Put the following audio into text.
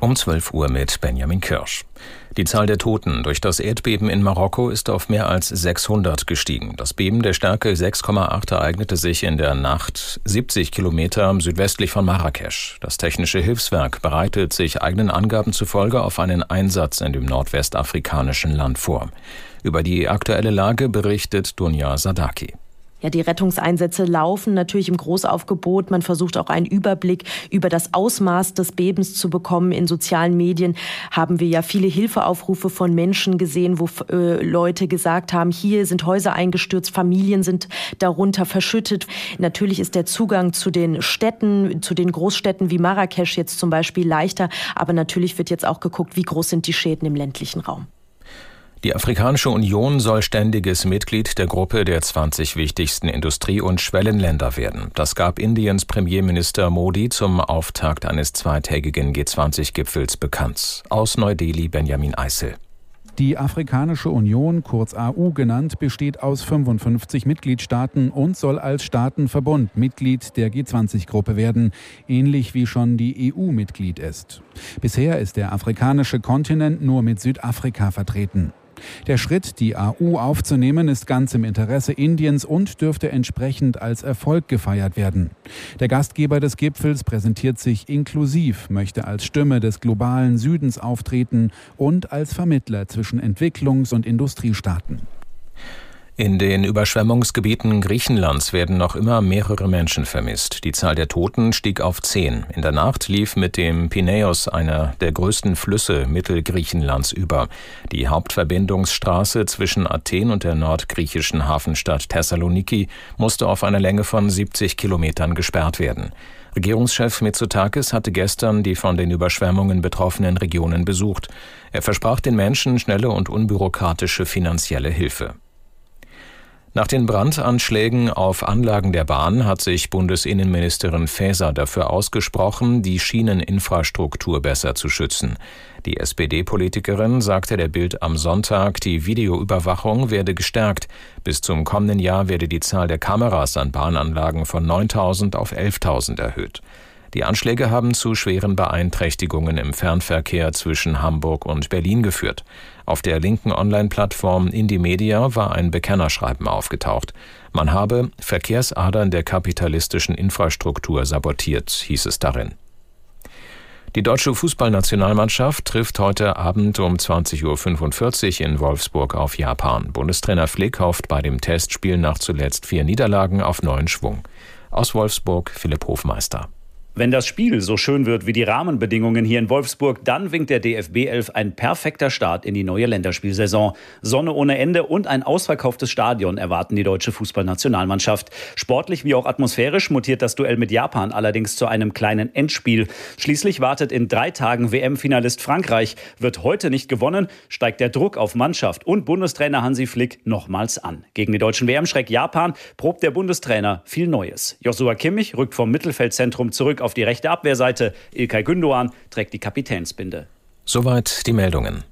Um 12 Uhr mit Benjamin Kirsch. Die Zahl der Toten durch das Erdbeben in Marokko ist auf mehr als 600 gestiegen. Das Beben der Stärke 6,8 ereignete sich in der Nacht 70 Kilometer südwestlich von Marrakesch. Das technische Hilfswerk bereitet sich eigenen Angaben zufolge auf einen Einsatz in dem nordwestafrikanischen Land vor. Über die aktuelle Lage berichtet Dunja Sadaki. Ja, die Rettungseinsätze laufen natürlich im Großaufgebot. Man versucht auch einen Überblick über das Ausmaß des Bebens zu bekommen. In sozialen Medien haben wir ja viele Hilfeaufrufe von Menschen gesehen, wo äh, Leute gesagt haben, hier sind Häuser eingestürzt, Familien sind darunter verschüttet. Natürlich ist der Zugang zu den Städten, zu den Großstädten wie Marrakesch jetzt zum Beispiel leichter. Aber natürlich wird jetzt auch geguckt, wie groß sind die Schäden im ländlichen Raum. Die Afrikanische Union soll ständiges Mitglied der Gruppe der 20 wichtigsten Industrie- und Schwellenländer werden. Das gab Indiens Premierminister Modi zum Auftakt eines zweitägigen G20-Gipfels bekannt. Aus Neu-Delhi Benjamin Eisel. Die Afrikanische Union, kurz AU genannt, besteht aus 55 Mitgliedstaaten und soll als Staatenverbund Mitglied der G20-Gruppe werden, ähnlich wie schon die EU Mitglied ist. Bisher ist der afrikanische Kontinent nur mit Südafrika vertreten. Der Schritt, die AU aufzunehmen, ist ganz im Interesse Indiens und dürfte entsprechend als Erfolg gefeiert werden. Der Gastgeber des Gipfels präsentiert sich inklusiv, möchte als Stimme des globalen Südens auftreten und als Vermittler zwischen Entwicklungs- und Industriestaaten. In den Überschwemmungsgebieten Griechenlands werden noch immer mehrere Menschen vermisst. Die Zahl der Toten stieg auf zehn. In der Nacht lief mit dem Pineos einer der größten Flüsse Mittelgriechenlands über. Die Hauptverbindungsstraße zwischen Athen und der nordgriechischen Hafenstadt Thessaloniki musste auf einer Länge von 70 Kilometern gesperrt werden. Regierungschef Mitsotakis hatte gestern die von den Überschwemmungen betroffenen Regionen besucht. Er versprach den Menschen schnelle und unbürokratische finanzielle Hilfe. Nach den Brandanschlägen auf Anlagen der Bahn hat sich Bundesinnenministerin Faeser dafür ausgesprochen, die Schieneninfrastruktur besser zu schützen. Die SPD-Politikerin sagte der Bild am Sonntag, die Videoüberwachung werde gestärkt. Bis zum kommenden Jahr werde die Zahl der Kameras an Bahnanlagen von 9000 auf 11.000 erhöht. Die Anschläge haben zu schweren Beeinträchtigungen im Fernverkehr zwischen Hamburg und Berlin geführt. Auf der linken Online-Plattform Indie-Media war ein Bekennerschreiben aufgetaucht. Man habe Verkehrsadern der kapitalistischen Infrastruktur sabotiert, hieß es darin. Die deutsche Fußballnationalmannschaft trifft heute Abend um 20.45 Uhr in Wolfsburg auf Japan. Bundestrainer Flick hofft bei dem Testspiel nach zuletzt vier Niederlagen auf neuen Schwung. Aus Wolfsburg Philipp Hofmeister. Wenn das Spiel so schön wird wie die Rahmenbedingungen hier in Wolfsburg, dann winkt der DFB 11 ein perfekter Start in die neue Länderspielsaison. Sonne ohne Ende und ein ausverkauftes Stadion erwarten die deutsche Fußballnationalmannschaft. Sportlich wie auch atmosphärisch mutiert das Duell mit Japan allerdings zu einem kleinen Endspiel. Schließlich wartet in drei Tagen WM-Finalist Frankreich. Wird heute nicht gewonnen, steigt der Druck auf Mannschaft und Bundestrainer Hansi Flick nochmals an. Gegen den deutschen WM-Schreck Japan probt der Bundestrainer viel Neues. Joshua Kimmich rückt vom Mittelfeldzentrum zurück auf die rechte Abwehrseite. Ilkay Gündoğan trägt die Kapitänsbinde. Soweit die Meldungen.